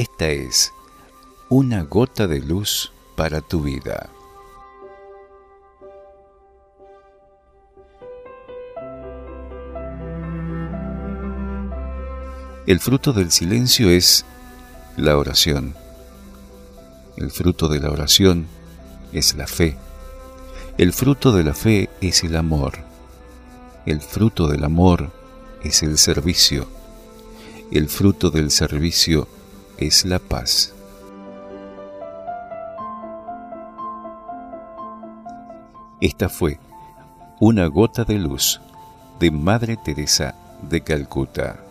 Esta es una gota de luz para tu vida. El fruto del silencio es la oración. El fruto de la oración es la fe. El fruto de la fe es el amor. El fruto del amor es el servicio. El fruto del servicio es la paz. Esta fue una gota de luz de Madre Teresa de Calcuta.